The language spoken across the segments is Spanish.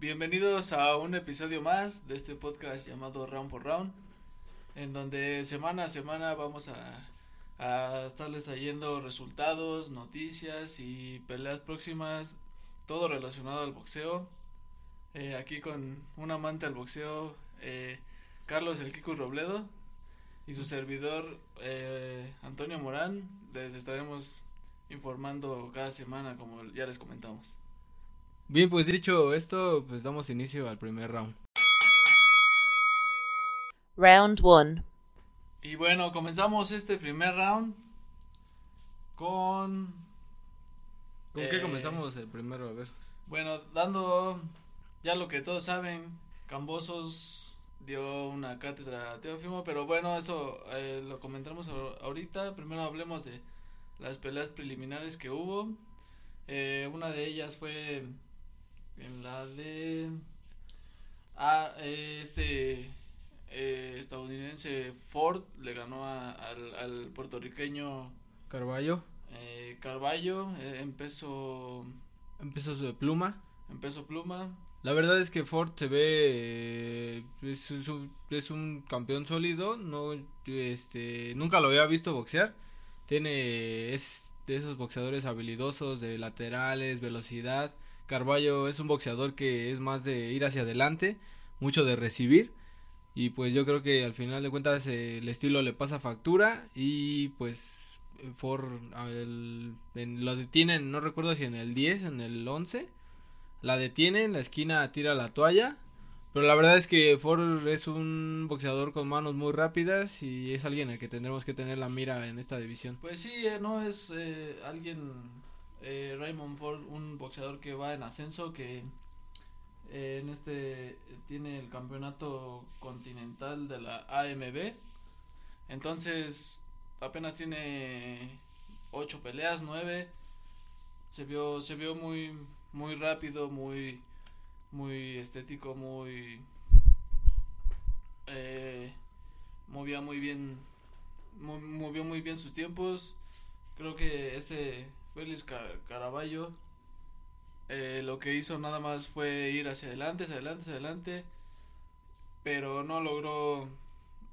Bienvenidos a un episodio más de este podcast llamado Round por Round, en donde semana a semana vamos a, a estarles trayendo resultados, noticias y peleas próximas, todo relacionado al boxeo. Eh, aquí con un amante al boxeo, eh, Carlos El Kiko Robledo y su servidor eh, Antonio Morán. Les estaremos informando cada semana como ya les comentamos. Bien, pues dicho esto, pues damos inicio al primer round. Round 1. Y bueno, comenzamos este primer round con... ¿Con Eh, qué comenzamos el primero? A ver. Bueno, dando ya lo que todos saben, Cambosos dio una cátedra a Teófimo, pero bueno, eso eh, lo comentaremos ahor- ahorita. Primero hablemos de las peleas preliminares que hubo. Eh, una de ellas fue en la de ah, eh, este eh, estadounidense Ford le ganó a- al, al puertorriqueño Carballo, eh, Carballo eh, en peso empezó su de pluma. en peso pluma La verdad es que Ford se ve es, es un, es un campeón sólido, no este nunca lo había visto boxear. Tiene es de esos boxeadores habilidosos de laterales, velocidad. Carballo es un boxeador que es más de ir hacia adelante, mucho de recibir y pues yo creo que al final de cuentas el estilo le pasa factura y pues Ford al- en- lo detienen, no recuerdo si en el 10, en el 11 la detiene, en la esquina tira la toalla. Pero la verdad es que Ford es un boxeador con manos muy rápidas y es alguien al que tendremos que tener la mira en esta división. Pues sí, eh, no es eh, alguien, eh, Raymond Ford, un boxeador que va en ascenso, que eh, en este tiene el campeonato continental de la AMB. Entonces, apenas tiene ocho peleas, nueve. Se vio, se vio muy, muy rápido, muy, muy estético, muy, eh, movía muy bien mo- movió muy bien sus tiempos. Creo que este Félix Ca- Caraballo eh, lo que hizo nada más fue ir hacia adelante, hacia adelante, hacia adelante, pero no logró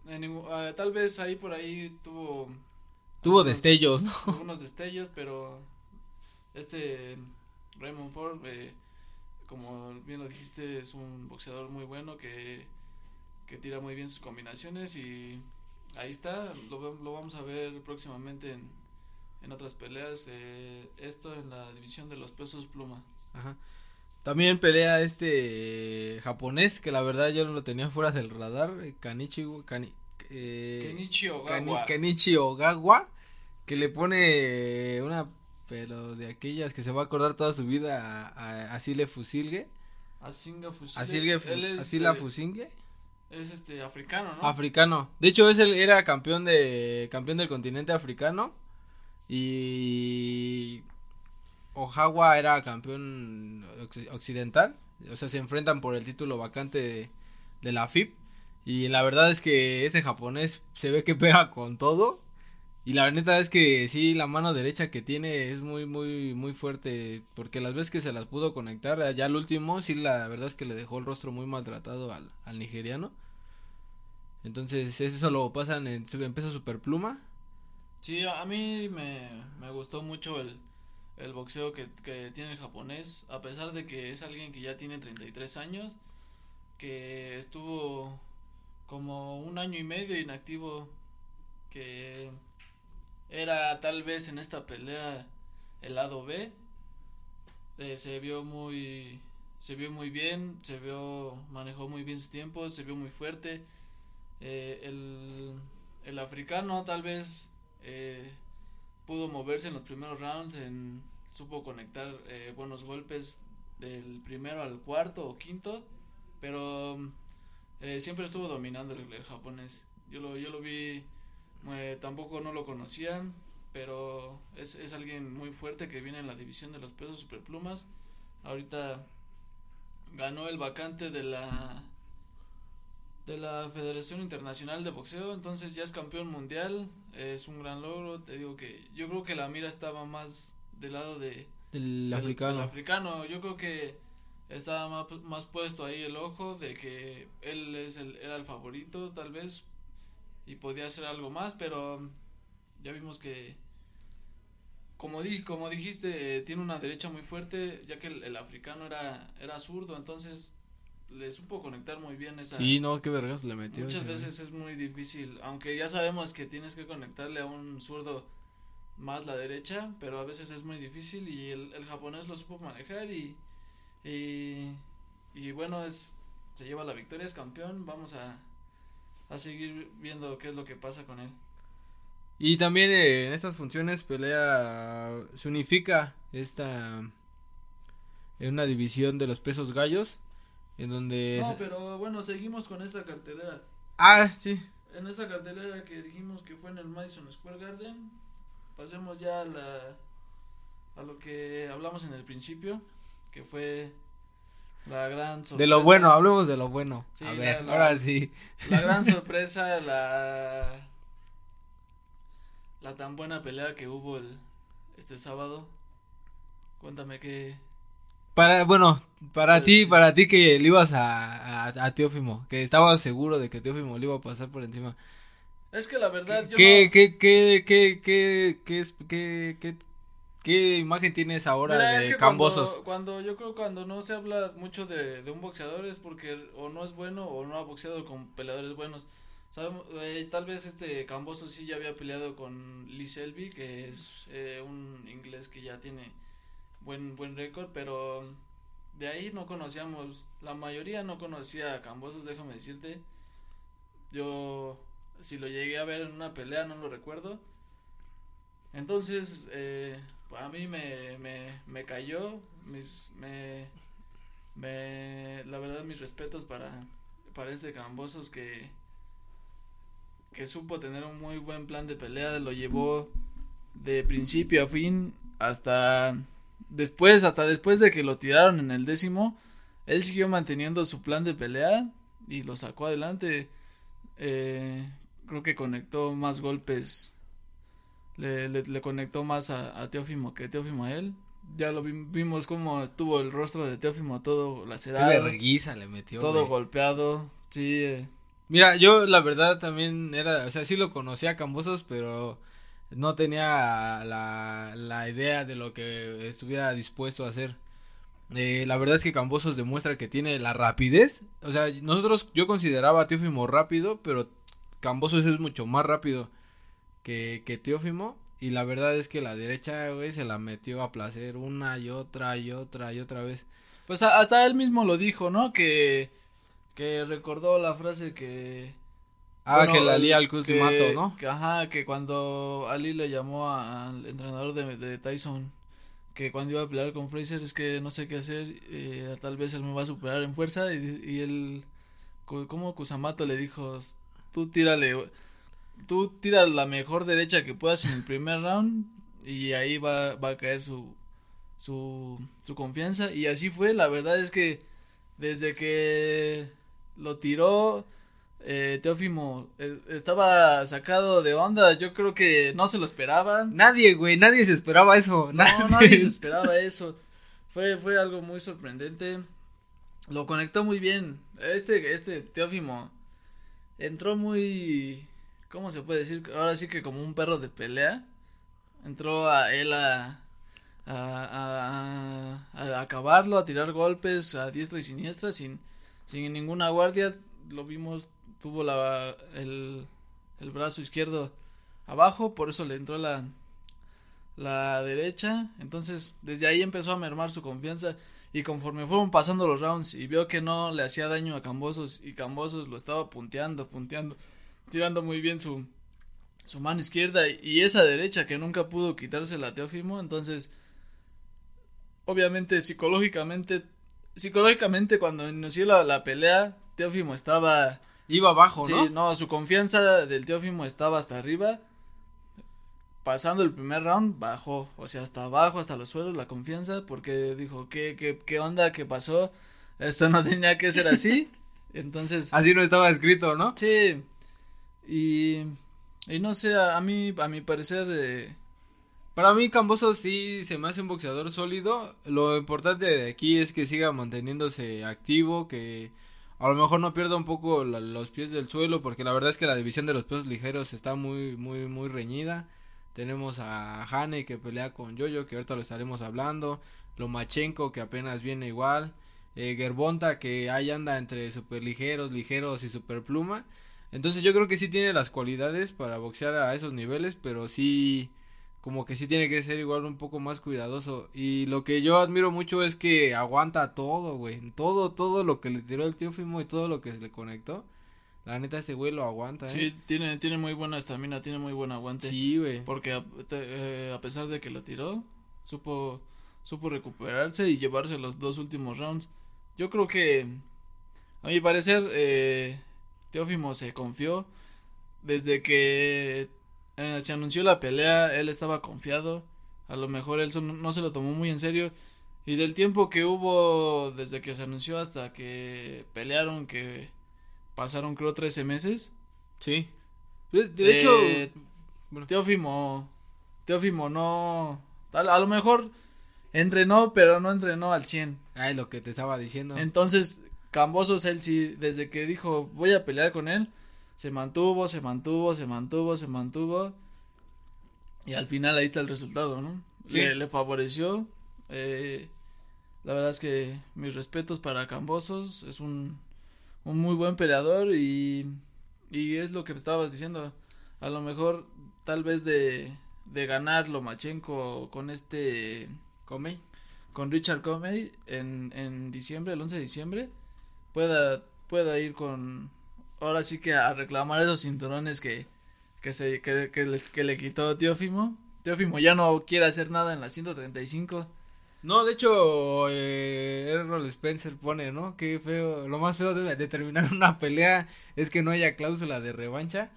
en ningún- ah, tal vez ahí por ahí tuvo Tuvo algunos- destellos, ¿no? algunos destellos, pero este Raymond Ford, eh, como bien lo dijiste, es un boxeador muy bueno que, que tira muy bien sus combinaciones y ahí está, lo, lo vamos a ver próximamente en, en otras peleas, eh, esto en la división de los pesos pluma. Ajá. También pelea este eh, japonés que la verdad yo no lo tenía fuera del radar, eh, Kanichi Kani, eh, Kenichi Kani- Ogawa. Kenichi Ogawa que le pone una pero de aquellas que se va a acordar toda su vida a, a Asile Fusilge, Asinga Fusilge. Asilge es, Asila eh, Fusilge. es este africano, ¿no? Africano. De hecho, es el, era campeón de campeón del continente africano y Ojawa era campeón occ- occidental. O sea, se enfrentan por el título vacante de, la FIP. Y la verdad es que este japonés se ve que pega con todo. Y la neta es que sí, la mano derecha que tiene es muy, muy, muy fuerte. Porque las veces que se las pudo conectar, ya al último, sí, la verdad es que le dejó el rostro muy maltratado al, nigeriano. Entonces, eso lo pasan en, peso superpluma. Sí, a mí me, me gustó mucho el, el boxeo que, que tiene el japonés, a pesar de que es alguien que ya tiene 33 años, que estuvo como un año y medio inactivo, que era tal vez en esta pelea el lado B, eh, se vio muy, se vio muy bien, se vio, manejó muy bien sus tiempos, se vio muy fuerte, eh, el, el africano tal vez eh, pudo moverse en los primeros rounds, en, supo conectar eh, buenos golpes del primero al cuarto o quinto, pero eh, siempre estuvo dominando el, japonés. Yo lo, yo lo vi, eh, tampoco no lo conocía, pero es, es alguien muy fuerte que viene en la división de los pesos superplumas. Ahorita ganó el vacante de la de la Federación Internacional de Boxeo, entonces ya es campeón mundial, es un gran logro, te digo que yo creo que la mira estaba más del lado de Del del- africano. del africano, yo creo que estaba más, más puesto ahí el ojo de que él es el, era el favorito tal vez y podía hacer algo más, pero ya vimos que como di, como dijiste, eh, tiene una derecha muy fuerte, ya que el, el africano era era zurdo, entonces le supo conectar muy bien esa Sí, no, qué vergas le metió. Muchas ese güey. veces es muy difícil, aunque ya sabemos que tienes que conectarle a un zurdo más la derecha, pero a veces es muy difícil y el, el japonés lo supo manejar y, y, y bueno, es, se lleva la victoria, es campeón, vamos a, a seguir viendo qué es lo que pasa con él. Y también eh, en estas funciones pelea, se unifica esta, en una división de los pesos gallos, en donde... No, pero bueno, seguimos con esta cartelera. Ah, sí. En esta cartelera que dijimos que fue en el Madison Square Garden, pasemos ya a la a lo que hablamos en el principio, que fue la gran sorpresa. De lo bueno, hablemos de lo bueno. Sí, a ver, la- ahora sí. La gran sorpresa, la la tan buena pelea que hubo el este sábado. Cuéntame qué Para, bueno, para ti, para ti que le ibas a, a, a Teófimo, que estabas seguro de que Teófimo le iba a pasar por encima. Es que la verdad yo ¿Qué, no- qué, qué, qué, qué, qué, qué, qué, qué imagen tienes ahora Mira, de es que Cambosos? Cuando, cuando yo creo cuando no se habla mucho de, de un boxeador es porque o no es bueno o no ha boxeado con peleadores buenos. Sabemos, eh, tal vez este Camboso sí ya había peleado con Lee Selby, que es eh, un inglés que ya tiene buen buen récord, pero de ahí no conocíamos, la mayoría no conocía a Cambosos, déjame decirte. Yo si lo llegué a ver en una pelea no lo recuerdo. Entonces, eh, a mí me, me, me cayó, mis, me, me, la verdad mis respetos para, para este Cambosos que, que supo tener un muy buen plan de pelea, lo llevó de principio a fin hasta después, hasta después de que lo tiraron en el décimo, él siguió manteniendo su plan de pelea y lo sacó adelante, eh, creo que conectó más golpes le, le, le conectó más a, a Teófimo que Teófimo a él. Ya lo vi- vimos como tuvo el rostro de Teófimo todo lacerado, verguiza le metió, todo golpeado. Sí, eh, Mira, yo la verdad también era, o sea, sí lo conocía a Cambosos, pero no tenía la, la idea de lo que estuviera dispuesto a hacer. Eh, la verdad es que Cambosos demuestra que tiene la rapidez. O sea, nosotros, yo consideraba a Teófimo rápido, pero Cambosos es mucho más rápido que, que Teófimo. Y la verdad es que la derecha, güey, se la metió a placer una y otra y otra y otra vez. Pues hasta él mismo lo dijo, ¿no? Que, que recordó la frase que... Ah, bueno, que la lía al Mato, ¿no? Que, ajá, que cuando Ali le llamó a- al entrenador de, de Tyson, que cuando iba a pelear con Fraser es que no sé qué hacer, eh, tal vez él me va a superar en fuerza y, y él, co- como Kusamato le dijo, tú tírale, tú tira la mejor derecha que puedas en el primer round y ahí va, va a caer su, su, su confianza y así fue, la verdad es que desde que lo tiró, eh, Teófimo eh, estaba sacado de onda, yo creo que no se lo esperaban. Nadie, güey, nadie se esperaba eso. No, nadie. nadie se esperaba eso. Fue, fue algo muy sorprendente. Lo conectó muy bien. Este, este Teófimo entró muy, ¿cómo se puede decir? Ahora sí que como un perro de pelea. Entró a él a, a, a, a acabarlo, a tirar golpes a diestra y siniestra sin, sin ninguna guardia. Lo vimos, tuvo la, el, el brazo izquierdo abajo, por eso le entró la, la derecha. Entonces, desde ahí empezó a mermar su confianza. Y conforme fueron pasando los rounds y vio que no le hacía daño a Cambosos y Cambosos lo estaba punteando, punteando, tirando muy bien su, su mano izquierda y esa derecha que nunca pudo quitársela a Teófimo. Entonces, obviamente, psicológicamente, psicológicamente cuando inició la, la pelea, Teófimo estaba Iba abajo, Sí, ¿no? no, su confianza del Teófimo estaba hasta arriba. Pasando el primer round, bajó, o sea, hasta abajo, hasta los suelos, la confianza, porque dijo, ¿qué, qué, qué onda? ¿Qué pasó? Esto no tenía que ser así. Entonces, Así no estaba escrito, ¿no? sí, y, y no sé, a, a mí, a mi parecer, eh, Para mí Cambosos sí se me hace un boxeador sólido. Lo importante de aquí es que siga manteniéndose activo, que a lo mejor no pierda un poco los pies del suelo, porque la verdad es que la división de los pesos ligeros está muy, muy, muy reñida. Tenemos a Hane que pelea con Yoyo, que ahorita lo estaremos hablando. Lomachenko que apenas viene igual. Eh, Gerbonta que ahí anda entre super ligeros, ligeros y super pluma. Entonces yo creo que sí tiene las cualidades para boxear a esos niveles, pero sí como que sí tiene que ser igual un poco más cuidadoso. Y lo que yo admiro mucho es que aguanta todo, güey. Todo, todo lo que le tiró el Teófimo y todo lo que se le conectó. La neta, ese güey lo aguanta, ¿eh? Sí, tiene, tiene muy buena estamina, tiene muy buen aguante. Sí, güey. Porque a, eh, a, pesar de que lo tiró, supo, supo recuperarse y llevarse los dos últimos rounds. Yo creo que, a mi parecer, eh, Teófimo se confió desde que eh, se anunció la pelea, él estaba confiado. A lo mejor él no se lo tomó muy en serio. Y del tiempo que hubo desde que se anunció hasta que pelearon, que pasaron creo 13 meses. Sí. De, hecho, eh, Teófimo, Teófimo no, a, a, lo mejor entrenó, pero no entrenó al 100. Ay, lo que te estaba diciendo. Entonces, Cambosos, él sí, desde que dijo voy a pelear con él, se mantuvo, se mantuvo, se mantuvo, se mantuvo. Y al final ahí está el resultado, ¿no? Le, favoreció. Eh, la verdad es que mis respetos para Cambosos. Es un, un muy buen peleador y, y es lo que estabas diciendo. A lo mejor, tal vez de, de ganar Lomachenko con este. Comey. Con Richard Comey en, en diciembre, el 11 de diciembre. Pueda, pueda ir con, ahora sí que a reclamar esos cinturones que, que, se, que, que, le quitó Teófimo. Teófimo ya no quiere hacer nada en la 135. No, de hecho, eh, Errol Spencer pone, ¿no? Qué feo, lo más feo de, terminar una pelea es que no haya cláusula de revancha.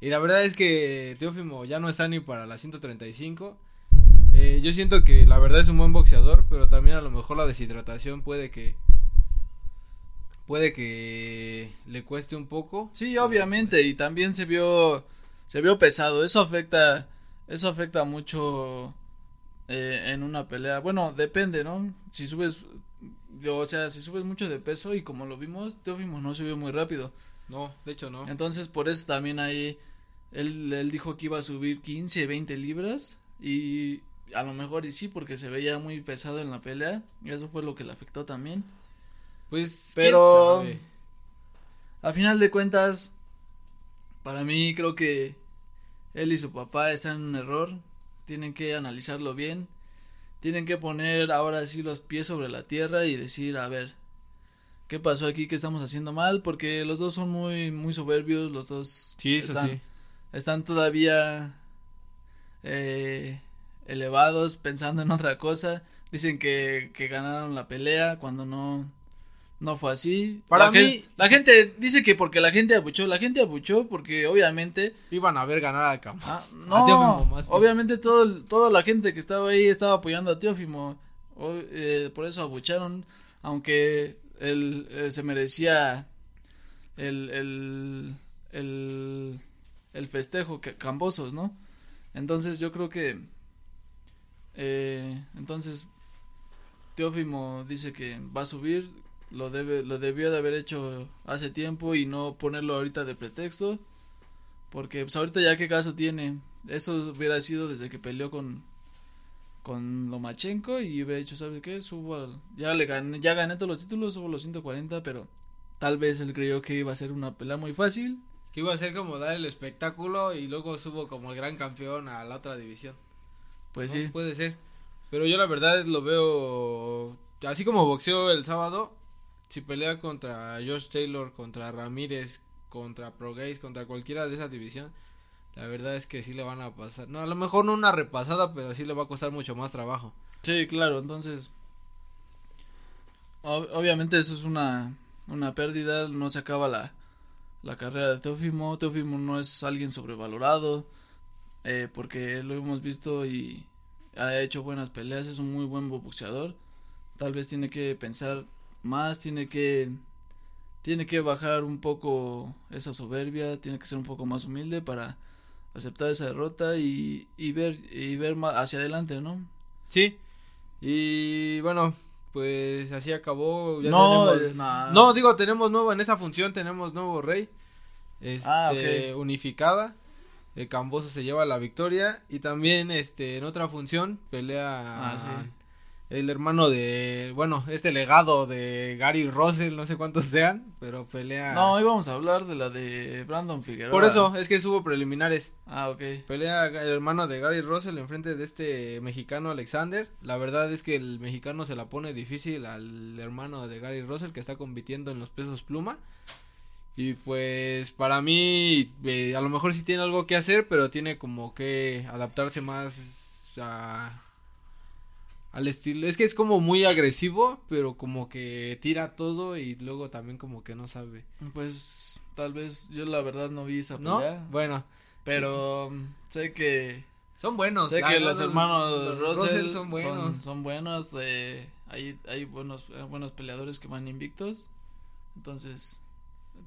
Y la verdad es que Teófimo ya no está ni para la 135. Eh, yo siento que la verdad es un buen boxeador, pero también a lo mejor la deshidratación puede que, puede que le cueste un poco. Sí, obviamente, y también se vio se vio pesado, eso afecta eso afecta mucho eh, en una pelea. Bueno, depende, ¿no? Si subes o sea, si subes mucho de peso y como lo vimos, Teófimo no subió muy rápido. No, de hecho no. Entonces, por eso también ahí él, él dijo que iba a subir 15, 20 libras y a lo mejor y sí porque se veía muy pesado en la pelea, y eso fue lo que le afectó también. Pues, pero a final de cuentas, para mí creo que él y su papá están en un error. Tienen que analizarlo bien. Tienen que poner ahora sí los pies sobre la tierra y decir, a ver, ¿qué pasó aquí? ¿Qué estamos haciendo mal? Porque los dos son muy, muy soberbios, los dos sí, eso están, sí. están todavía eh, elevados pensando en otra cosa. Dicen que, que ganaron la pelea cuando no, no fue así. Para la mí. Gente, la gente dice que porque la gente abuchó. La gente abuchó porque obviamente. Iban a ver ganar a Campo. Ah, no, más, obviamente todo, toda la gente que estaba ahí estaba apoyando a Teófimo. Eh, por eso abucharon. Aunque él eh, se merecía el, el, el, el festejo que, Cambosos, ¿no? Entonces yo creo que. Eh, entonces. Teófimo dice que va a subir lo debe lo debió de haber hecho hace tiempo y no ponerlo ahorita de pretexto. Porque pues ahorita ya qué caso tiene. Eso hubiera sido desde que peleó con con Lomachenko y hubiera dicho sabes qué subo al, ya le gané ya gané todos los títulos subo los 140 pero tal vez él creyó que iba a ser una pelea muy fácil. Que iba a ser como dar el espectáculo y luego subo como el gran campeón a la otra división. Pues ¿No? sí. Puede ser. Pero yo la verdad lo veo así como boxeo el sábado si pelea contra Josh Taylor, contra Ramírez, contra Progaze, contra cualquiera de esa división, la verdad es que sí le van a pasar. No, a lo mejor no una repasada, pero sí le va a costar mucho más trabajo. Sí, claro, entonces. Ob obviamente eso es una, una pérdida, no se acaba la, la carrera de Teófimo. Teófimo no es alguien sobrevalorado, eh, porque lo hemos visto y ha hecho buenas peleas, es un muy buen boxeador. Tal vez tiene que pensar más, tiene que tiene que bajar un poco esa soberbia, tiene que ser un poco más humilde para aceptar esa derrota y, y ver y ver más hacia adelante, ¿no? Sí. Y bueno, pues así acabó. ya no, tenemos- eh, nah. no, digo, tenemos nuevo, en esa función tenemos nuevo rey. Este, Ah, unificada. El Camboso se lleva la victoria. Y también, este, en otra función, pelea Ah, sí. El hermano de, bueno, este legado de Gary Russell, no sé cuántos sean, pero pelea. No, íbamos a hablar de la de Brandon Figueroa. Por eso, es que hubo preliminares. Ah, ok. Pelea el hermano de Gary Russell enfrente de este mexicano Alexander. La verdad es que el mexicano se la pone difícil al hermano de Gary Russell que está compitiendo en los pesos pluma. Y pues para mí eh, a lo mejor sí tiene algo que hacer, pero tiene como que adaptarse más a al estilo. Es que es como muy agresivo, pero como que tira todo y luego también como que no sabe. Pues tal vez yo la verdad no vi esa ¿No? pelea, Bueno, pero sé que son buenos. sé que los hermanos los Russell, son buenos. son, son buenos, eh, hay hay buenos eh, buenos peleadores que van invictos. Entonces,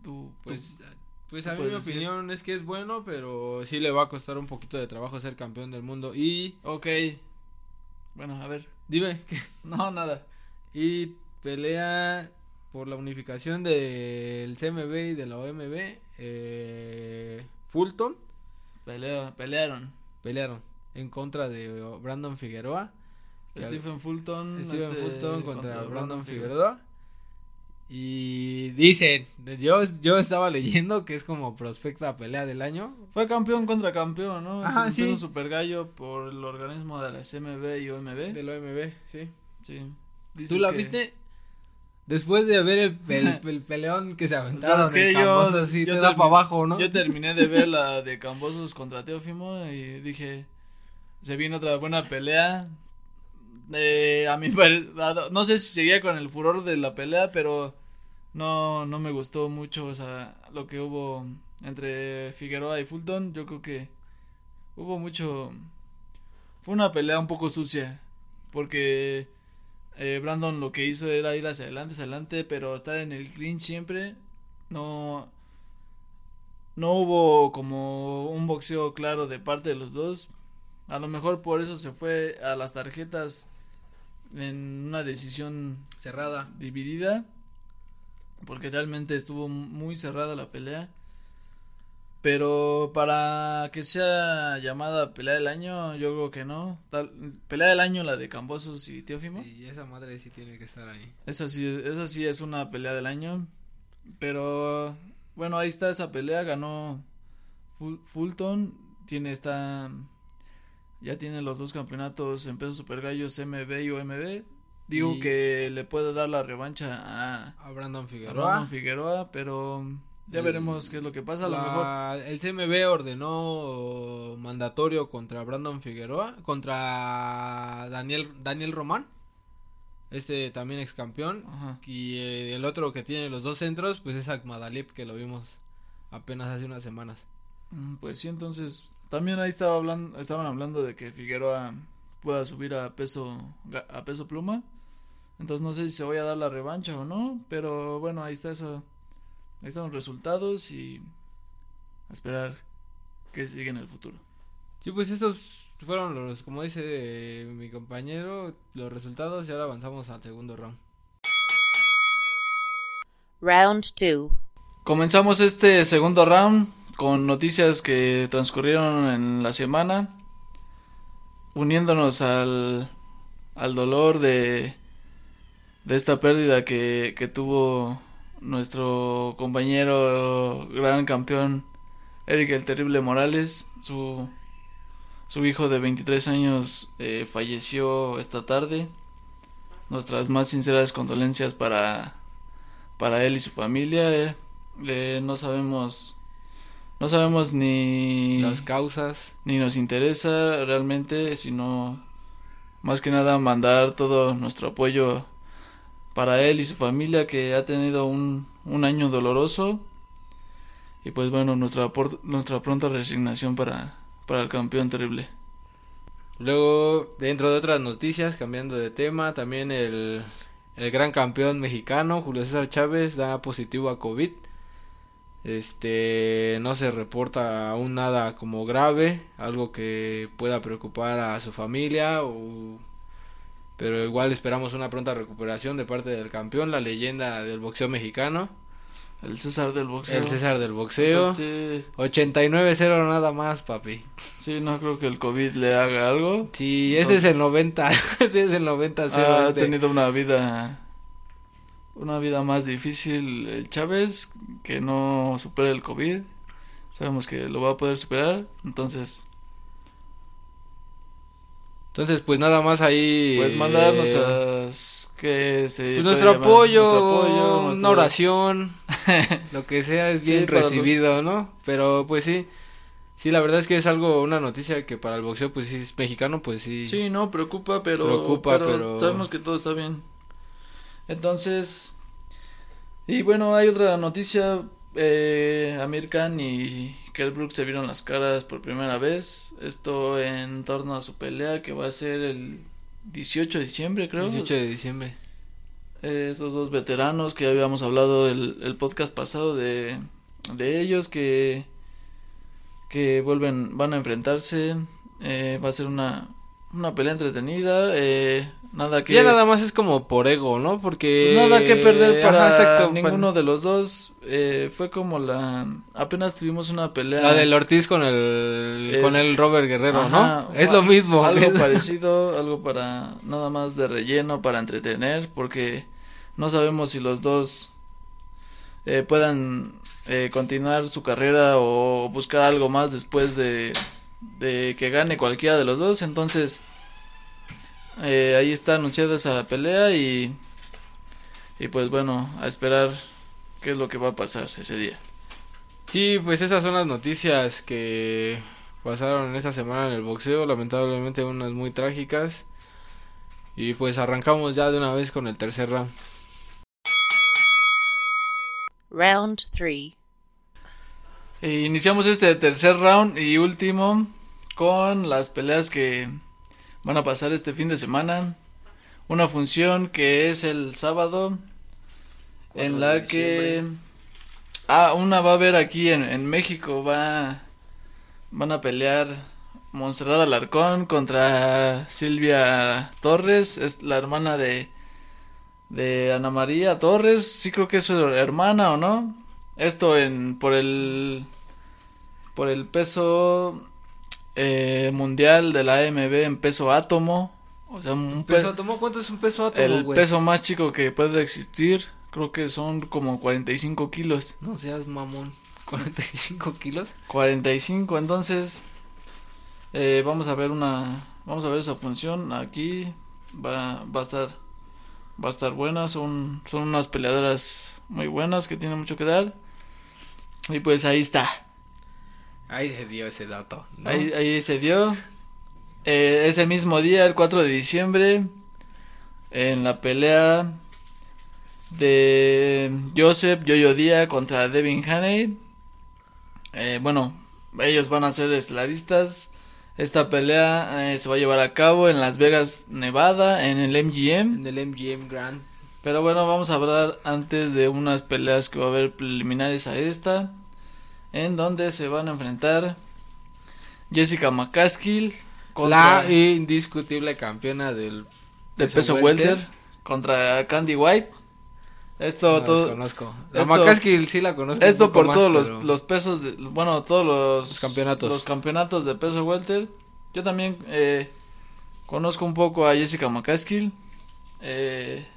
tú Pues, tú- pues a mí mi decir. opinión es que es bueno, pero sí le va a costar un poquito de trabajo ser campeón del mundo. Y Ok. Bueno, a ver. Dime, No, nada. y pelea por la unificación del CMB y de la OMB, eh, Fulton Pelea, pelearon. pelearon en contra de Brandon Figueroa. que al- Stephen Fulton. Este, Fulton contra, Brandon Figueroa. Y dicen, yo, yo estaba leyendo que es como prospecta pelea del año. Fue campeón contra campeón, ¿no? En sí. super gallo por el organismo de la SMB y OMB. Del OMB, sí. Sí. ¿Tú la que- viste? Después de ver el, el, el peleón que se aventaron ¿Sabes qué? en Yo- Cambosos, así yo te da termi- para abajo, ¿no? Yo terminé de ver la de Cambosos contra Teófimo y dije, se viene otra buena pelea. Eh, a mí no sé si seguía con el furor de la pelea, pero no no me gustó mucho, o sea, lo que hubo entre Figueroa y Fulton, yo creo que hubo mucho fue una pelea un poco sucia, porque eh, Brandon lo que hizo era ir hacia adelante, hacia adelante, pero estar en el clinch siempre no no hubo como un boxeo claro de parte de los dos. A lo mejor por eso se fue a las tarjetas en una decisión Cerrada. dividida. Porque realmente estuvo muy cerrada la pelea. Pero para que sea llamada pelea del año, yo creo que no. Tal, pelea del año la de Cambosos y Teófimo. Y esa madre sí tiene que estar ahí. Esa sí, esa sí es una pelea del año. Pero bueno, ahí está esa pelea. Ganó Ful- Fulton. Tiene esta. Ya tiene los dos campeonatos en peso super gallos MB y OMB. Digo Y- que le puede dar la revancha a, A Brandon a Figueroa. Brandon Figueroa, pero ya El- veremos qué es lo que pasa. A lo La- mejor. El CMB ordenó mandatorio contra Brandon Figueroa, contra Daniel Daniel Román, este también ex campeón, Ajá. y eh, el otro que tiene los dos centros, pues es Akmadalip que lo vimos apenas hace unas semanas. Mm, Pues sí, entonces también ahí estaba hablando, estaban hablando de que Figueroa pueda subir a peso a peso pluma. Entonces no sé si se vaya a dar la revancha o no, pero bueno, ahí está eso. Ahí están los resultados y a esperar que siga en el futuro. Sí, pues esos fueron los, como dice mi compañero, los resultados y ahora avanzamos al segundo round. Round 2. Comenzamos este segundo round con noticias que transcurrieron en la semana, uniéndonos al, al dolor de, de esta pérdida que, que tuvo nuestro compañero gran campeón Eric el Terrible Morales, su, su hijo de 23 años eh, falleció esta tarde. Nuestras más sinceras condolencias para, para él y su familia. eh. Eh, no sabemos no sabemos ni Las causas. ni nos interesa realmente sino más que nada mandar todo nuestro apoyo para él y su familia que ha tenido un, un año doloroso y pues bueno nuestra nuestra pronta resignación para para el campeón terrible Luego, dentro de otras noticias, cambiando de tema, también el, el gran campeón mexicano, Julio César Chávez, da positivo a COVID. Este, no se reporta aún nada como grave, algo que pueda preocupar a su familia o pero igual esperamos una pronta recuperación de parte del campeón, la leyenda del boxeo mexicano. El César del boxeo. El César del boxeo. Sí, 89-0 nada más, papi. sí, no creo que el COVID le haga algo. Sí, ese es el Entonces- 90, ese es el 90-0. ha este. tenido una vida una vida más difícil el Chávez que no supera el COVID sabemos que lo va a poder superar entonces Entonces, pues nada más ahí. pues mandar eh, nuestras que se pues nuestro apoyo, Nuestro apoyo, una oración, lo que sea es Sí, bien los- recibido, ¿no? Pero pues sí, sí, la verdad es que es algo, una noticia que para el boxeo, pues sí, es mexicano, pues sí. sí no preocupa pero Preocupa, pero pero- sabemos que todo está bien entonces y bueno hay otra noticia. Eh, Amir Khan y Kell Brook se vieron las caras por primera vez. Esto en torno a su pelea que va a ser el 18 de diciembre creo. 18 de diciembre. Eh, estos dos veteranos que habíamos hablado el, el podcast pasado de, de ellos que que vuelven van a enfrentarse. Eh, va a ser una una pelea entretenida eh, nada que Ya nada más es como por ego, ¿no? Porque... pues nada que perder para Ajá, exacto, ninguno de los dos eh, fue como la apenas tuvimos una pelea La del Ortiz con el Es- con el Robert Guerrero, Ajá, ¿no? Es lo mismo. Algo parecido, algo para nada más de relleno, para entretener, porque no sabemos si los dos eh, puedan eh, continuar su carrera o buscar algo más después de, de que gane cualquiera de los dos. Entonces, eh, ahí está anunciada esa pelea y, y pues bueno, a esperar qué es lo que va a pasar ese día. Sí, pues esas son las noticias que pasaron esta semana en el boxeo, lamentablemente unas muy trágicas. Y pues arrancamos ya de una vez con el tercer round. Round 3. E iniciamos este tercer round y último con las peleas que van a pasar este fin de semana. Una función que es el sábado en la que ah una va a haber aquí en, en México. Va van a pelear Montserrat Alarcón contra Silvia Torres. Es la hermana de de Ana María Torres. Sí creo que es su hermana o no esto en por el por el peso eh, mundial de la AMB en peso átomo. O sea un pe- Peso átomo, ¿cuánto es un peso átomo, el peso más chico que puede existir creo que son como 45 kilos. No seas mamón. 45 kilos. 45 entonces eh, vamos a ver una vamos a ver esa función. Aquí va, va a estar va a estar buena. Son son unas peleadoras muy buenas que tienen mucho que dar. Y pues ahí está Ahí se dio ese dato. ¿no? ahí, ahí se dio Eh, ese mismo día el 4 de diciembre en la pelea de Joseph Yoyo Díaz contra Devin Haney eh, bueno ellos van a ser estelaristas esta pelea eh, se va a llevar a cabo en Las Vegas Nevada en el MGM En el MGM Grand. pero bueno, vamos a hablar antes de unas peleas que va a haber preliminares a esta. En donde se van a enfrentar Jessica McCaskill contra La indiscutible campeona del de peso peso welter. welter contra Candy White. Esto No, todo desconozco. La esto- McCaskill sí la conozco. esto por más, todos los, pesos de, bueno, todos los, Los campeonatos. los campeonatos de peso welter. Yo también eh, conozco un poco a Jessica McCaskill. Eh,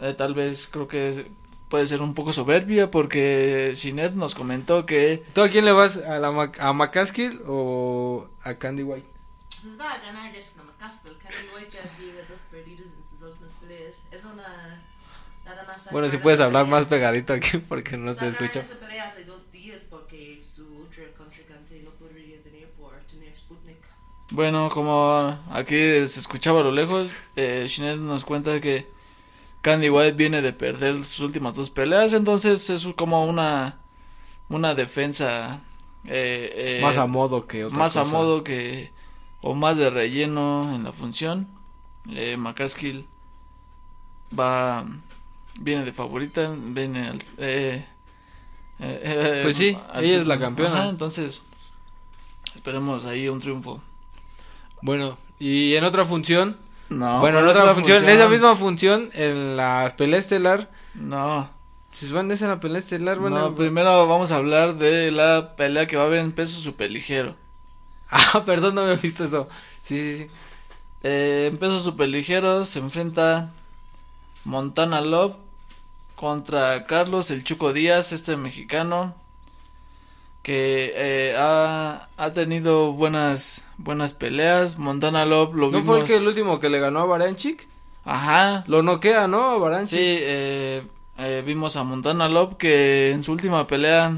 eh, tal vez creo que puede ser un poco soberbia porque Shinet nos comentó que ¿Tú a quién le vas? ¿A, la Mac- a McCaskill o a Candy White? Pues va a ganar Jessica McCaskill. Candy White ya tiene dos perdidas en sus últimas peleas. Es una. Nada más. Bueno, si puedes hablar más pegadito aquí porque no te sacaron escucho. esa pelea hace dos días porque su otro contrincante no podría venir por tener Sputnik. Bueno, como aquí se escuchaba a lo lejos, eh, Shinet nos cuenta que Candy White viene de perder sus últimas dos peleas, entonces es como una una defensa eh, eh, más a modo que otra más a modo que o más de relleno en la función. Eh, McCaskill va viene de favorita, viene al- eh, Eh, eh, Pues sí, al ella es la campeona. Ajá, entonces, esperemos ahí un triunfo. Bueno, y en otra función, No, bueno, en ¿cuál otra función, en esa misma función, en la pelea estelar, No, si van es en la pelea estelar, bueno, no, primero vamos a hablar de la pelea que va a haber en peso superligero. ah, perdón, no había visto eso, sí, sí, sí, Eh, en peso superligero se enfrenta Montana Love contra Carlos El Chuco Díaz, este mexicano que eh, ha, ha tenido buenas buenas peleas. Montana Love lo ¿no vimos. fue el, que el último que le ganó a Baranchik? Ajá. Lo noquea, ¿no? A Baranchik. Sí, eh, eh, vimos a Montana Love que en su última pelea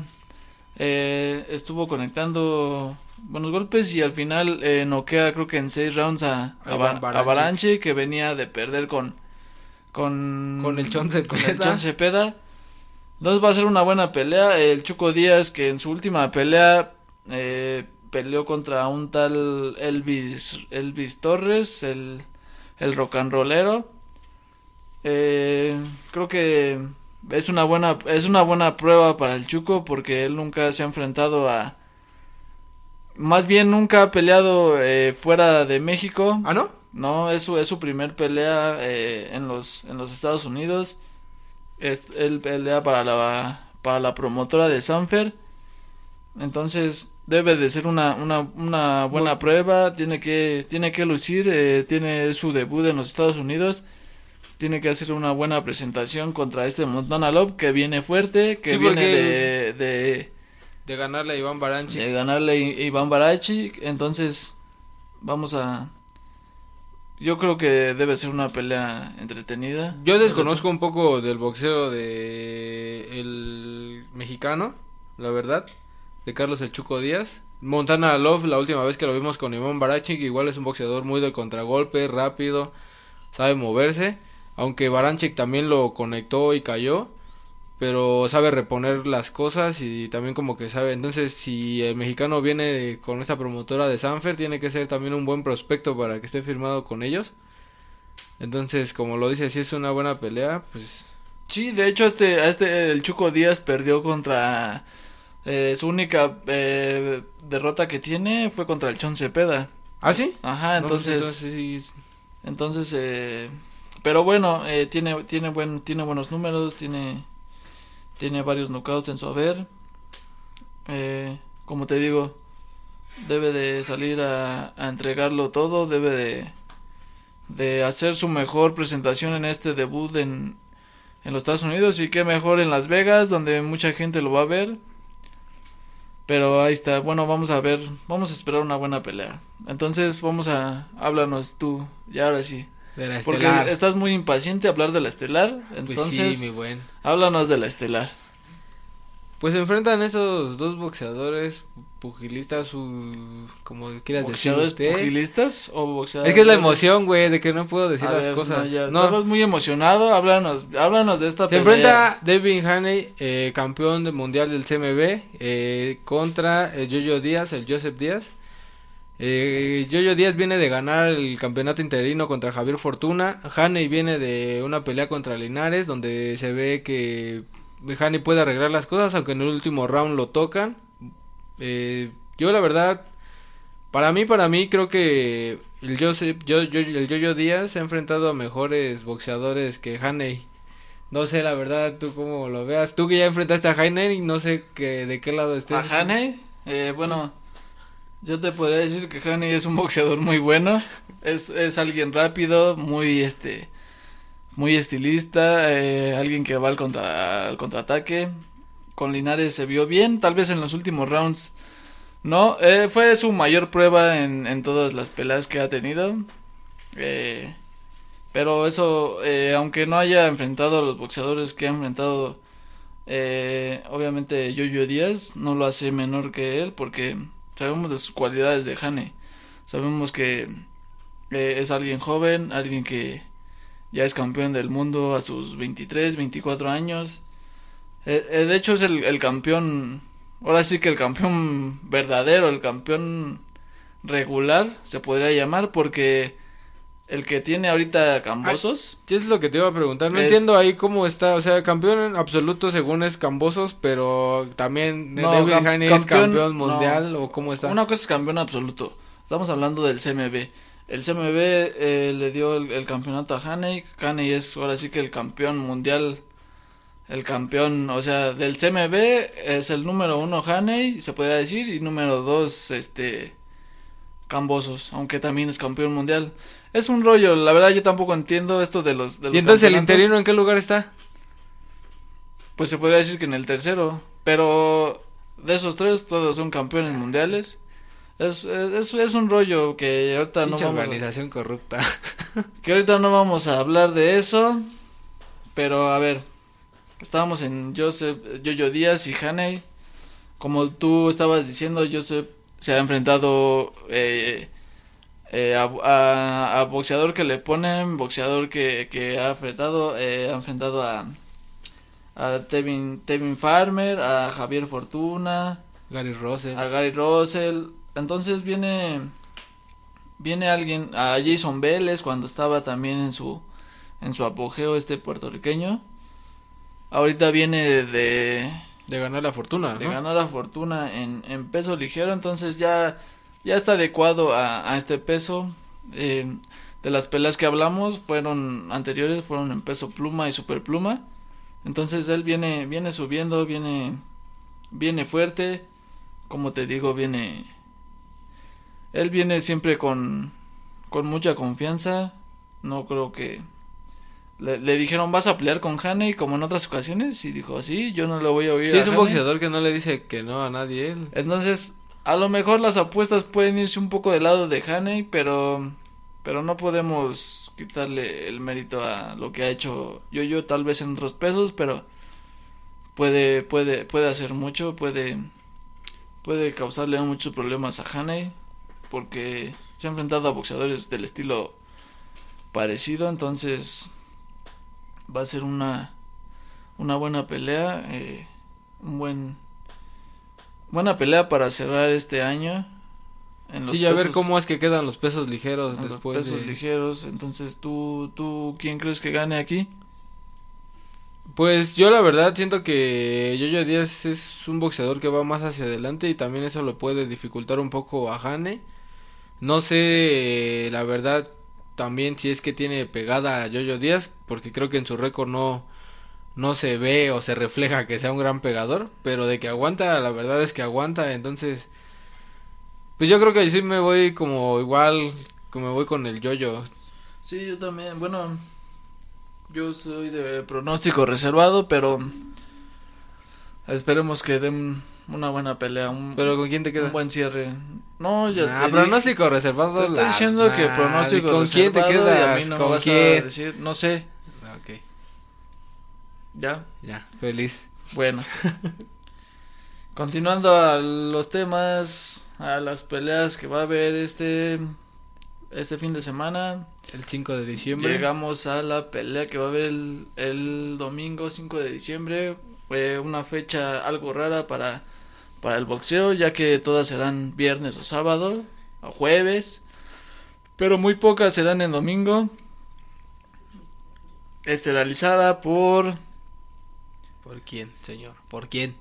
eh, estuvo conectando buenos golpes y al final eh, noquea creo que en seis rounds a, a, A Bar- Baranchik. a Baranchik, que venía de perder con con Con el Chon con el Cepeda. Chon Cepeda. Entonces va a ser una buena pelea. El Chuco Díaz que en su última pelea eh, peleó contra un tal Elvis Elvis Torres, el el rock and rollero. Eh, creo que es una buena es una buena prueba para el Chuco porque él nunca se ha enfrentado a más bien nunca ha peleado eh, fuera de México. ¿Ah, no? No, es su, es su primer pelea eh, en los en los Estados Unidos. Es, él pelea para la para la promotora de Sanfer. Entonces debe de ser una, una, una buena prueba. Tiene que tiene que lucir. eh, tiene su debut en los Estados Unidos. Tiene que hacer una buena presentación contra este Montana Love que viene fuerte, que Sí, viene de, de De ganarle a Iván Baranchik. de ganarle a Iván Barachi. Entonces, vamos a. Yo creo que debe ser una pelea entretenida. Yo desconozco un poco del boxeo de el mexicano, la verdad, de Carlos El Chuco Díaz. Montana Love, la última vez que lo vimos con Iván Barachik, igual es un boxeador muy de contragolpe, rápido, sabe moverse, aunque Baranchik también lo conectó y cayó, pero sabe reponer las cosas y también como que sabe, entonces si el mexicano viene con esa promotora de Sanfer, tiene que ser también un buen prospecto para que esté firmado con ellos. Entonces, como lo dice, si es una buena pelea, pues Sí, de hecho, este, este, el Chuco Díaz perdió contra. eh, su única eh, derrota que tiene fue contra el Chon Cepeda. ¿Ah, sí? Ajá, No, pues, entonces. sí, Entonces, eh, pero bueno, eh, tiene, tiene, buen, tiene buenos números, tiene, tiene varios knockouts en su haber. Eh, como te digo, debe de salir a, entregarlo todo, debe de, de hacer su mejor presentación en este debut en, en los Estados Unidos y qué mejor en Las Vegas, donde mucha gente lo va a ver. Pero ahí está, bueno, vamos a ver, vamos a esperar una buena pelea. Entonces, vamos a, háblanos tú, ya ahora sí. De la Porque estelar. estás muy impaciente a hablar de la estelar, Pues entonces sí, mi buen. háblanos de la estelar. Pues se enfrentan esos dos boxeadores, pugilistas, u- como quieras decir ¿Boxeadores usted. pugilistas o boxeadores? Es que es la emoción, güey, de que no puedo decir A las ver, cosas. No, No, estabas muy emocionado, háblanos, háblanos de esta se pelea. enfrenta Devin Haney, eh, campeón del mundial del CMB, eh, contra el Jojo Díaz, el Joseph Díaz. Eh, Jojo Díaz viene de ganar el campeonato interino contra Javier Fortuna. Haney viene de una pelea contra Linares, donde se ve que Haney puede arreglar las cosas, aunque en el último round lo tocan. Eh, yo la verdad, para mí, para mí creo que el Joseph, yo, yo- Jojo Díaz ha enfrentado a mejores boxeadores que Haney. No sé, la verdad, tú cómo lo veas. Tú que ya enfrentaste a Haney, no sé que, de qué lado estés. ¿A Haney? Eh, bueno, yo te podría decir que Haney es un boxeador muy bueno. Es, es alguien rápido, muy este muy estilista, eh, alguien que va al, contra, al contraataque. Con Linares se vio bien, tal vez en los últimos rounds no. Eh, fue su mayor prueba en, en todas las peleas que ha tenido. Eh, pero eso, eh, aunque no haya enfrentado a los boxeadores que ha enfrentado obviamente Yoyo Díaz no lo hace menor que él porque sabemos de sus cualidades de Hane. Sabemos que eh, es alguien joven, alguien que ya es campeón del mundo a sus 23, 24 años. Eh, eh, de hecho es el, el campeón, ahora sí que el campeón verdadero, el campeón regular se podría llamar porque el que tiene ahorita Cambosos. Sí, es lo que te iba a preguntar. No Es- entiendo ahí cómo está. O sea, campeón absoluto según es Cambosos, pero también No, David cam- Haney es campeón, campeón no. mundial o cómo está. Una cosa es campeón absoluto. Estamos hablando del CMB. El CMB eh, le dio el, el campeonato a Haney. Haney es ahora sí que el campeón mundial. El campeón, o sea, del CMB es el número uno Haney, se podría decir, y número dos, este, Cambosos, aunque también es campeón mundial. Es un rollo, la verdad yo tampoco entiendo esto de los... De los ¿Y entonces el interino en qué lugar está? Pues se podría decir que en el tercero. Pero de esos tres, todos son campeones mundiales. Es, es, es un rollo que ahorita no vamos a, organización corrupta. que ahorita no vamos a hablar de eso. Pero a ver, estábamos en Joseph, Yoyo Díaz y Haney. Como tú estabas diciendo, Joseph se ha enfrentado eh, eh, a, a- a boxeador que le ponen, boxeador que, que ha enfrentado, eh, ha enfrentado a, a Tevin, Tevin Farmer, a Javier Fortuna, Gary Russell. a Gary Russell. Entonces viene viene alguien a Jason Vélez cuando estaba también en su en su apogeo este puertorriqueño. Ahorita viene de De ganar la fortuna, de ¿no? ganar la fortuna en, en peso ligero, entonces ya ya está adecuado a, a este peso. Eh, de las peleas que hablamos fueron anteriores, fueron en peso pluma y super pluma. Entonces él viene viene subiendo, viene viene fuerte, como te digo, viene él viene siempre con con mucha confianza. No creo que le, le dijeron, "¿Vas a pelear con Haney como en otras ocasiones?" y dijo, "Sí, yo no le voy a oír Sí, a es un Haney". boxeador que no le dice que no a nadie él. Entonces, a lo mejor las apuestas pueden irse un poco del lado de Haney, pero pero no podemos quitarle el mérito a lo que ha hecho yo yo tal vez en otros pesos, pero puede puede puede hacer mucho, puede puede causarle muchos problemas a Haney porque se ha enfrentado a boxeadores del estilo parecido, entonces va a ser una una buena pelea, eh, un buen buena pelea para cerrar este año. En los Sí, a ver cómo es que quedan los pesos ligeros en los después pesos de... ligeros. Entonces, ¿tú, tú, ¿quién crees que gane aquí? Pues yo la verdad siento que Yoyo Díaz es un boxeador que va más hacia adelante y también eso lo puede dificultar un poco a Hane. No sé la verdad también si es que tiene pegada a Yoyo Díaz porque creo que en su récord no no se ve o se refleja que sea un gran pegador, pero de que aguanta, la verdad es que aguanta, entonces pues yo creo que sí me voy como igual como me voy con el Yoyo. Sí, yo también. Bueno, yo soy de pronóstico reservado, pero esperemos que den una buena pelea, un, Pero con quién te queda? un buen cierre. No, ya Ah, te dije- pronóstico reservado. Te estoy la- diciendo que pronóstico ¿Con quién te reservado y quedas? a mí no me ¿Con vas a quién? decir, no sé, ya. ya, feliz. Bueno. Continuando a los temas, a las peleas que va a haber este este fin de semana, El 5 de diciembre. llegamos a la pelea que va a haber el, el domingo 5 de diciembre, fue una fecha algo rara para para el boxeo, ya que todas se dan viernes o sábado o jueves, pero muy pocas se dan en domingo. Esterilizada por ¿Por quién, señor? ¿Por quién?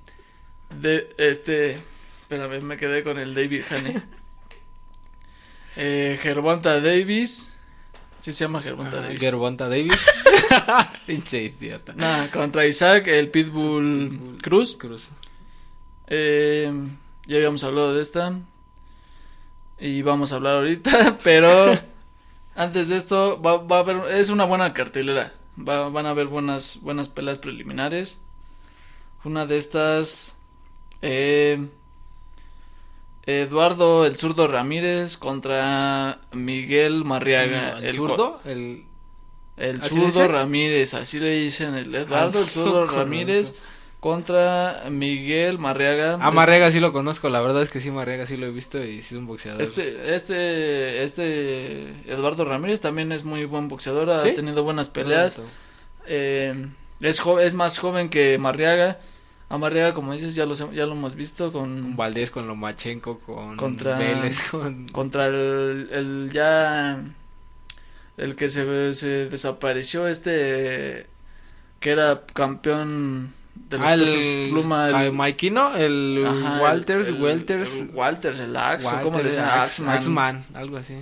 De, este, espérame, me quedé con el David Haney. eh, Gervonta Davis. Sí se llama Gervonta Davis. Gervonta Davis. Pinche idiota. Nah, contra Isaac, el Pitbull Cruz. Cruz. Eh, ya habíamos hablado de esta. Y vamos a hablar ahorita, pero antes de esto va, va a haber, es una buena cartelera. Va- van a haber buenas, buenas peleas preliminares. Una de estas, eh, Eduardo el zurdo Ramírez contra Miguel Marriaga. ¿El co- zurdo? El... el ¿Así zurdo? Ramírez, así le dicen el Eduardo, Ah, el zurdo Ramírez contra Miguel Marriaga. Ah, Marrega sí lo conozco, la verdad es que sí, Marrega sí lo he visto y sí es un boxeador. Este, este, este Eduardo Ramírez también es muy buen boxeador, ha ¿Sí? tenido buenas peleas, eh, es jo- es más joven que Marriaga, a Marriaga como dices ya lo, sé- ya lo hemos visto Con con, Valdés, con Lomachenko, con Contra- Vélez, con... contra el, el ya, el que se, se desapareció, este, que era campeón de los Ah, pesos pluma. el- Mikey, El ajá, Walters, el- Walters. el Walters, el Axe, o ¿cómo le dicen? Ax- Axeman. Axeman, algo así.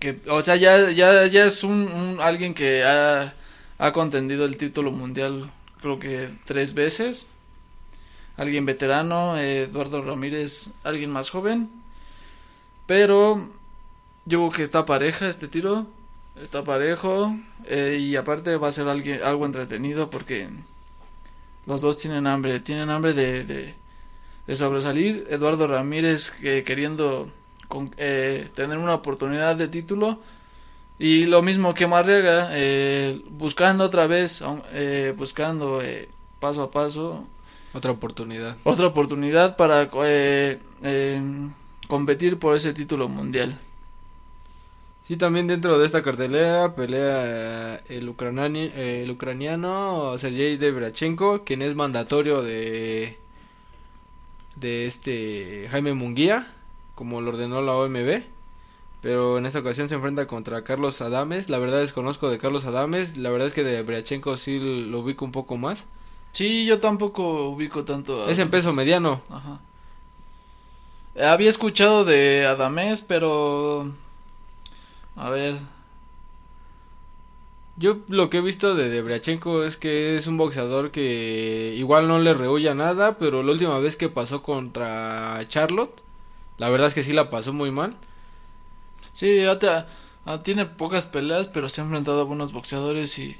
Que, o sea, ya, ya, ya es un, un- alguien que ha, ha contendido el título mundial, creo que tres veces. Alguien veterano, eh, Eduardo Ramírez, alguien más joven. Pero yo creo que está pareja este tiro. Está parejo. eh, y aparte va a ser alguien, algo entretenido porque los dos tienen hambre. Tienen hambre de, de, de sobresalir. Eduardo Ramírez que queriendo eh, tener una oportunidad de título. Y lo mismo que Marrega, eh, buscando otra vez, eh, buscando eh, paso a paso Otra oportunidad. otra oportunidad para eh, eh, competir por ese título mundial. Sí, también dentro de esta cartelera pelea eh, el, ucraniano, el ucraniano Sergei Debrachenko, quien es mandatorio de de este Jaime Munguía, como lo ordenó la OMB. Pero en esta ocasión se enfrenta contra Carlos Adames. La verdad desconozco de Carlos Adames. La verdad es que de Debrachenko sí lo ubico un poco más. Sí, yo tampoco ubico tanto. a Es en peso Adames. mediano. Ajá. Había escuchado de Adamés, pero a ver, Yo lo que he visto de Debrachenko es que es un boxeador que igual no le rehuye nada, pero la última vez que pasó contra Charlotte, la verdad es que sí la pasó muy mal. Sí, ah, tiene pocas peleas, pero se ha enfrentado a buenos boxeadores y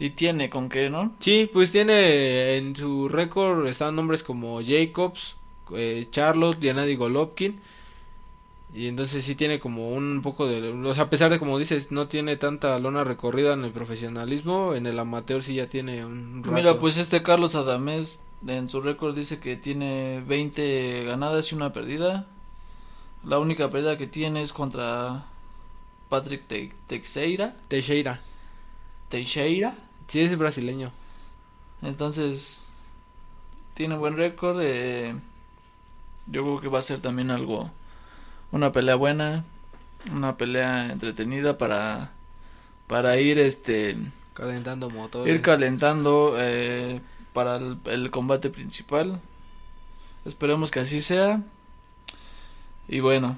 y tiene con qué, ¿no? Sí, pues tiene en su récord están nombres como Jacobs, eh, Charlotte, Gennady Golovkin. Y entonces sí tiene como un poco de... O sea, a pesar de como dices, no tiene tanta lona recorrida en el profesionalismo, en el amateur sí ya tiene un rato. Mira, pues este Carlos Adamés en su récord dice que tiene 20 ganadas y una perdida. La única pérdida que tiene es contra Patrick Te- Teixeira. Teixeira. Teixeira. Sí, es brasileño. Entonces, tiene buen récord. eh, yo creo que va a ser también algo, una pelea buena, una pelea entretenida para, para ir, este, Calentando motores. ir calentando eh, para el, el combate principal. Esperemos que así sea. Y bueno,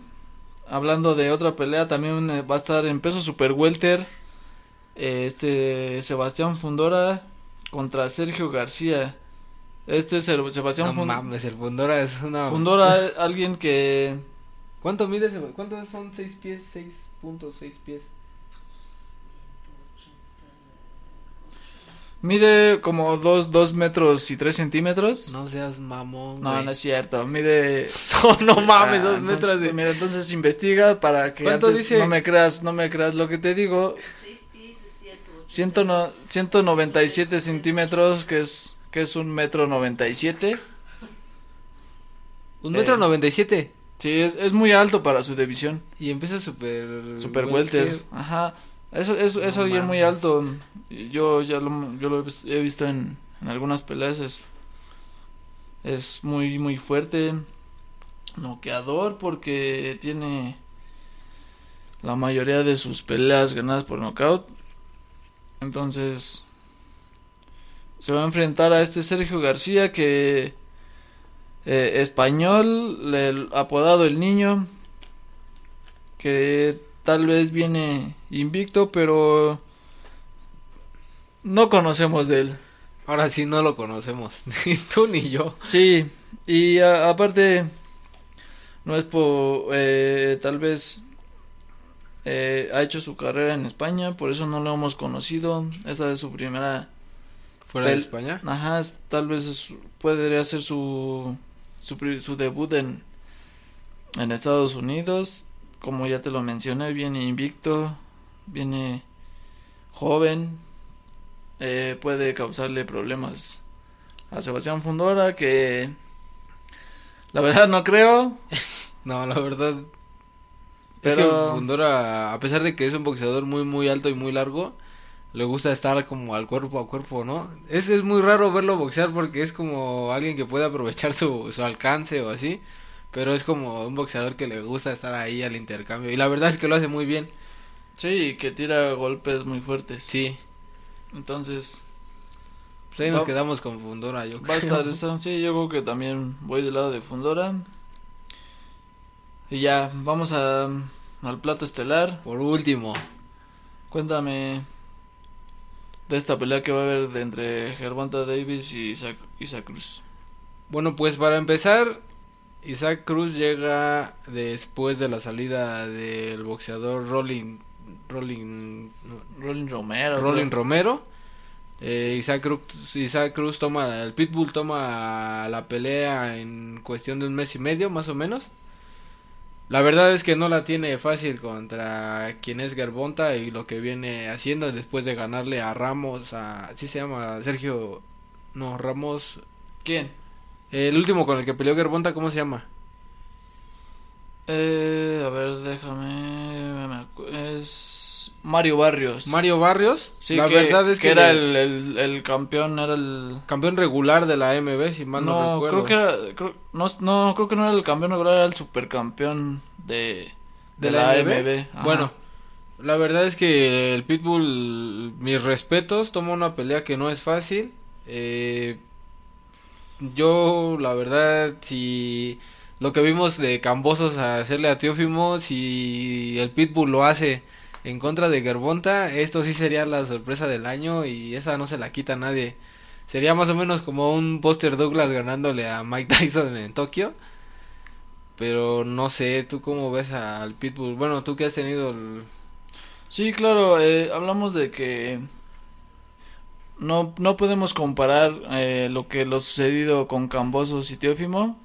hablando de otra pelea, también eh, va a estar en peso super welter. eh, este Sebastián Fundora contra Sergio García. Este es el Sebastián No Fun- mames, el Fundora es una... Fundora, es alguien que ¿Cuánto mide ese? ¿Cuántos son 6 pies? 6.6 pies. Mide como 2 dos metros y 3 centímetros. No seas mamón, No, güey. no es cierto. Mide No, no mames, Ah, dos entonces, metros de... Mira, entonces investiga para que ¿Cuánto antes dice? no me creas, no me creas lo que te digo. 6 pies y 180. Ciento no, 197 centímetros, que es que es un metro 97. Un eh, metro noventa y siete. Sí, es, es muy alto para su división. Y empieza super... Super welter. Ajá. Eso es, es No alguien muy alto. Yo ya lo, yo lo he visto en, en algunas peleas. Es, es muy, muy fuerte. Noqueador porque tiene la mayoría de sus peleas ganadas por nocaut. Entonces se va a enfrentar a este Sergio García que eh, español, el apodado el niño, que tal vez viene invicto, pero no conocemos de él. Ahora sí no lo conocemos. Ni tú ni yo. Sí, y a- aparte no es por eh, tal vez eh, ha hecho su carrera en España, por eso no lo hemos conocido. Esta es su primera Fuera de España. Ajá, es- tal vez es- podría ser su, su, su debut en, en Estados Unidos. Como ya te lo mencioné, viene invicto, viene joven, eh, puede causarle problemas a Sebastián Fundora, que la verdad no creo, No, la verdad. Pero-. Fundora, a pesar de que es un boxeador muy, muy alto y muy largo, le gusta estar como al cuerpo a cuerpo, ¿no? Es, es muy raro verlo boxear porque es como alguien que puede aprovechar su, su alcance o así. Pero es como un boxeador que le gusta estar ahí al intercambio. Y la verdad es que lo hace muy bien. Sí, que tira golpes muy fuertes. Sí. Entonces, Pues ahí nos quedamos con Fundora, yo va a creo. estar. Sí, yo creo que también voy del lado de Fundora. Y ya, vamos a, al plato estelar. Por último, Cuéntame de esta pelea que va a haber de entre Gervonta Davis y Isaac, Isaac Cruz. Bueno, pues para empezar, Isaac Cruz llega después de la salida del boxeador Rolling Rolling Rolling Romero. Rolling. Romero. Eh, Isaac, Cruz, Isaac Cruz toma, el Pitbull toma la pelea en cuestión de un mes y medio, más o menos. La verdad es que no la tiene fácil contra quien es Gerbonta y lo que viene haciendo después de ganarle a Ramos, a, ¿sí se llama? Sergio, no, Ramos, ¿Quién? El último con el que peleó Gerbonta, ¿cómo se llama? Eh, a ver, déjame. Es Mario Barrios. Mario Barrios. Sí, la que, verdad es que, era le- el, el, el campeón, era el. campeón regular de la MB, si mal no, No, recuerdo. creo que era. creo- no, no, creo que no era el campeón regular, era el supercampeón de. De, ¿De la, la AMB. Ajá. Bueno, la verdad es que el Pitbull, mis respetos, toma una pelea que no es fácil. Eh, yo, la verdad, si lo que vimos de Cambosos a hacerle a Teófimo, si el Pitbull lo hace en contra de Gerbonta, esto sí sería la sorpresa del año y esa no se la quita nadie. Sería más o menos como un Buster Douglas ganándole a Mike Tyson en Tokio. Pero no sé, ¿tú cómo ves al Pitbull? Bueno, tú que has tenido el... Sí, claro, eh, hablamos de que no, no podemos comparar eh, lo que lo sucedido con Cambosos y Teófimo,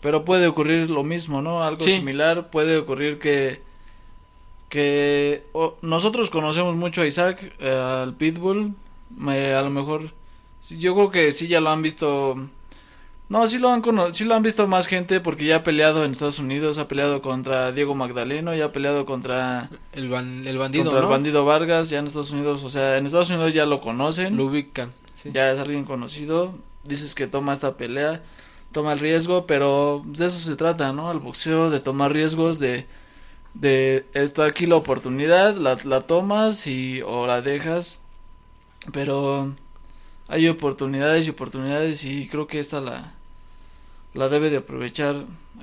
pero puede ocurrir lo mismo, ¿no? Algo Sí. similar, puede ocurrir que que nosotros conocemos mucho a Isaac, eh, al Pitbull, me- a lo mejor, yo creo que sí ya lo han visto, no, sí lo han cono- sí lo han visto más gente porque ya ha peleado en Estados Unidos, ha peleado contra Diego Magdaleno, ya ha peleado contra El, ban- el bandido, contra ¿no? el bandido Vargas, ya en Estados Unidos, o sea, en Estados Unidos ya lo conocen, Lo ubican. sí. ya es alguien conocido, dices que toma esta pelea, toma el riesgo, pero de eso se trata, ¿no? El boxeo, de tomar riesgos, de, de, está aquí la oportunidad, la, la tomas y, o la dejas, pero hay oportunidades y oportunidades y creo que esta la, la debe de aprovechar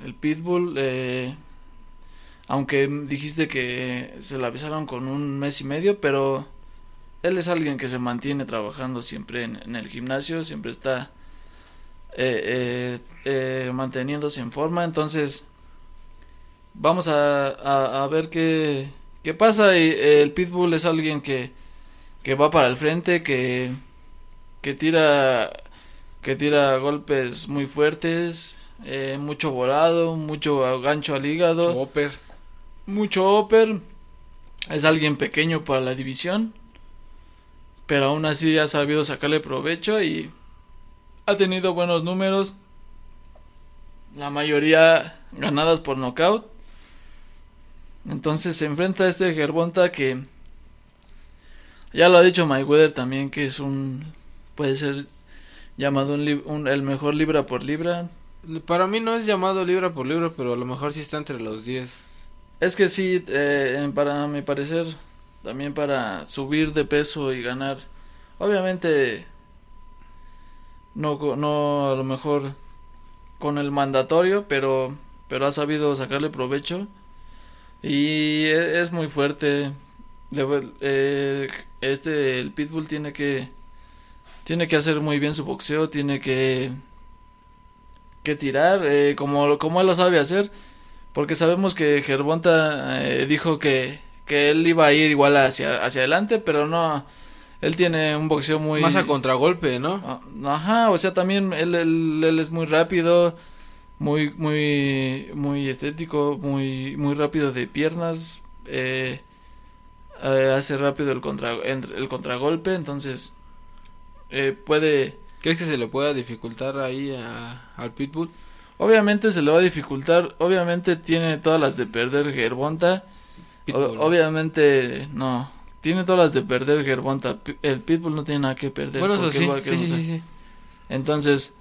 el Pitbull, eh, aunque dijiste que se la avisaron con un mes y medio, pero él es alguien que se mantiene trabajando siempre en, en el gimnasio, siempre está eh, eh, eh, manteniéndose en forma, entonces vamos a, a, a ver qué, qué pasa. Y el Pitbull es alguien que, que va para el frente, que, que tira que tira golpes muy fuertes, eh, mucho volado, mucho gancho al hígado Whopper. mucho upper. Es alguien pequeño para la división. Pero aún así ha sabido sacarle provecho y ha tenido buenos números. La mayoría ganadas por knockout. Entonces se enfrenta a este Gerbonta que ya lo ha dicho Mayweather también que es un puede ser llamado un, un- el mejor libra por libra. Para mí no es llamado libra por libra, pero a lo mejor sí está entre los 10. Es que sí, eh, para mi parecer, también para subir de peso y ganar. Obviamente, no, no a lo mejor con el mandatorio, pero, pero ha sabido sacarle provecho. Y e- es muy fuerte. Debe- eh, este, el Pitbull tiene que, tiene que hacer muy bien su boxeo, tiene que, que tirar, eh, como, como él lo sabe hacer. Porque sabemos que Gervonta eh, dijo que, que él iba a ir igual hacia, hacia adelante, pero no. Él tiene un boxeo muy. Más a contragolpe, ¿no? Ah, Ajá, o sea, también él, él, él es muy rápido, muy, muy, muy estético, muy, muy rápido de piernas. Eh, eh, hace rápido el, contra, entre- el contragolpe, entonces eh, puede. ¿Crees que se le pueda dificultar ahí a- al Pitbull? Obviamente se le va a dificultar, obviamente tiene todas las de perder Pitbull, ¿no? obviamente no. Tiene todas las de perder Gervonta. Pi- El Pitbull no tiene nada que perder. Bueno, eso sí. Entonces,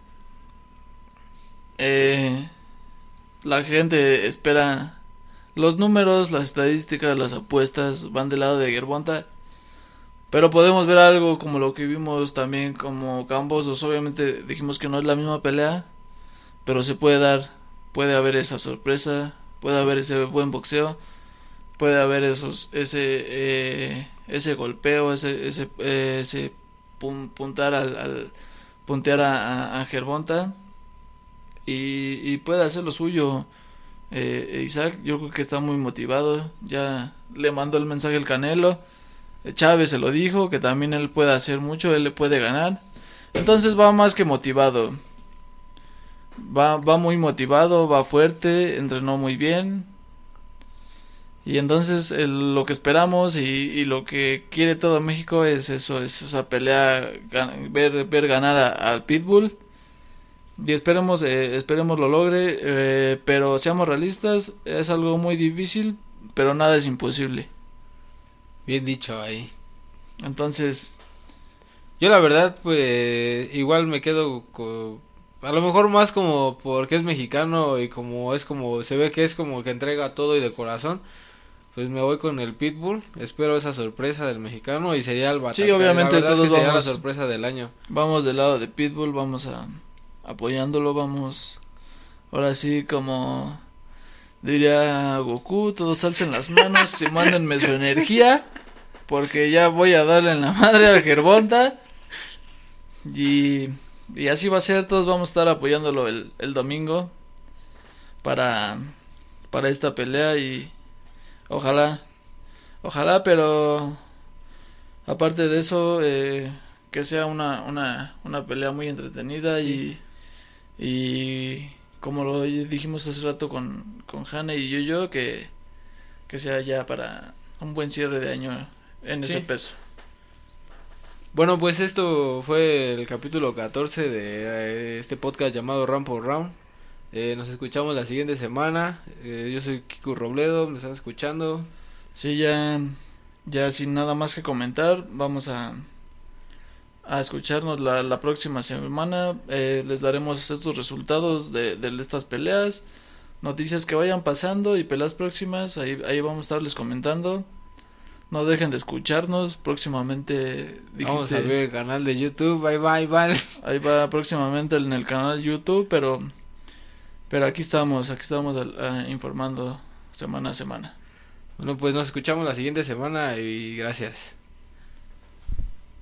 eh, la gente espera los números, las estadísticas, las apuestas van del lado de Gervonta. Pero podemos ver algo como lo que vimos también como Cambosos. Obviamente dijimos que no es la misma pelea, pero se puede dar, puede haber esa sorpresa, puede haber ese buen boxeo, puede haber esos, ese, eh, ese golpeo, ese, ese, eh, ese puntar al, al puntear a, Gervonta y, y, puede hacer lo suyo. Eh, Isaac, yo creo que está muy motivado. Ya le mandó el mensaje al Canelo Chávez se lo dijo, que también él puede hacer mucho, él le puede ganar. Entonces va más que motivado. Va, va muy motivado, va fuerte, entrenó muy bien. Y entonces lo que esperamos y, lo que quiere todo México es eso, es esa pelea, ver, ver ganar al Pitbull. Y esperemos, eh, esperemos lo logre, eh, pero seamos realistas, es algo muy difícil, pero nada es imposible. Bien dicho ahí. Entonces. Yo la verdad, pues igual me quedo con... A lo mejor más como porque es mexicano y como es como se ve que es como que entrega todo y de corazón. Pues me voy con el Pitbull, espero esa sorpresa del mexicano y sería el Sí, obviamente todos vamos la sorpresa del año. Vamos del lado de Pitbull, vamos a apoyándolo, vamos ahora sí como diría Goku, todos alcen las manos y mándenme su energía porque ya voy a darle en la madre al Gerbonta. Y, y así va a ser, todos vamos a estar apoyándolo el, el domingo para, para esta pelea y ojalá, ojalá, pero aparte de eso, eh, que sea una, una, una pelea muy entretenida y, y como lo dijimos hace rato con, con Hanna y yo, yo que, que sea ya para un buen cierre de año en ese peso. Bueno, pues esto fue el capítulo 14 de eh, este podcast llamado Round por Round. Eh, nos escuchamos la siguiente semana. Eh, yo soy Kiko Robledo, me están escuchando. Sí, ya, ya sin nada más que comentar, vamos a, a escucharnos la, la próxima semana. les daremos estos resultados de, de estas peleas, noticias que vayan pasando y peleas próximas. Ahí, ahí vamos a estarles comentando. No dejen de escucharnos. Próximamente dijiste. Vamos a ver el canal de YouTube. Bye bye, bye. Ahí va próximamente en el canal de YouTube, pero. Pero aquí estamos, aquí estamos informando semana a semana. Bueno, pues nos escuchamos la siguiente semana y gracias.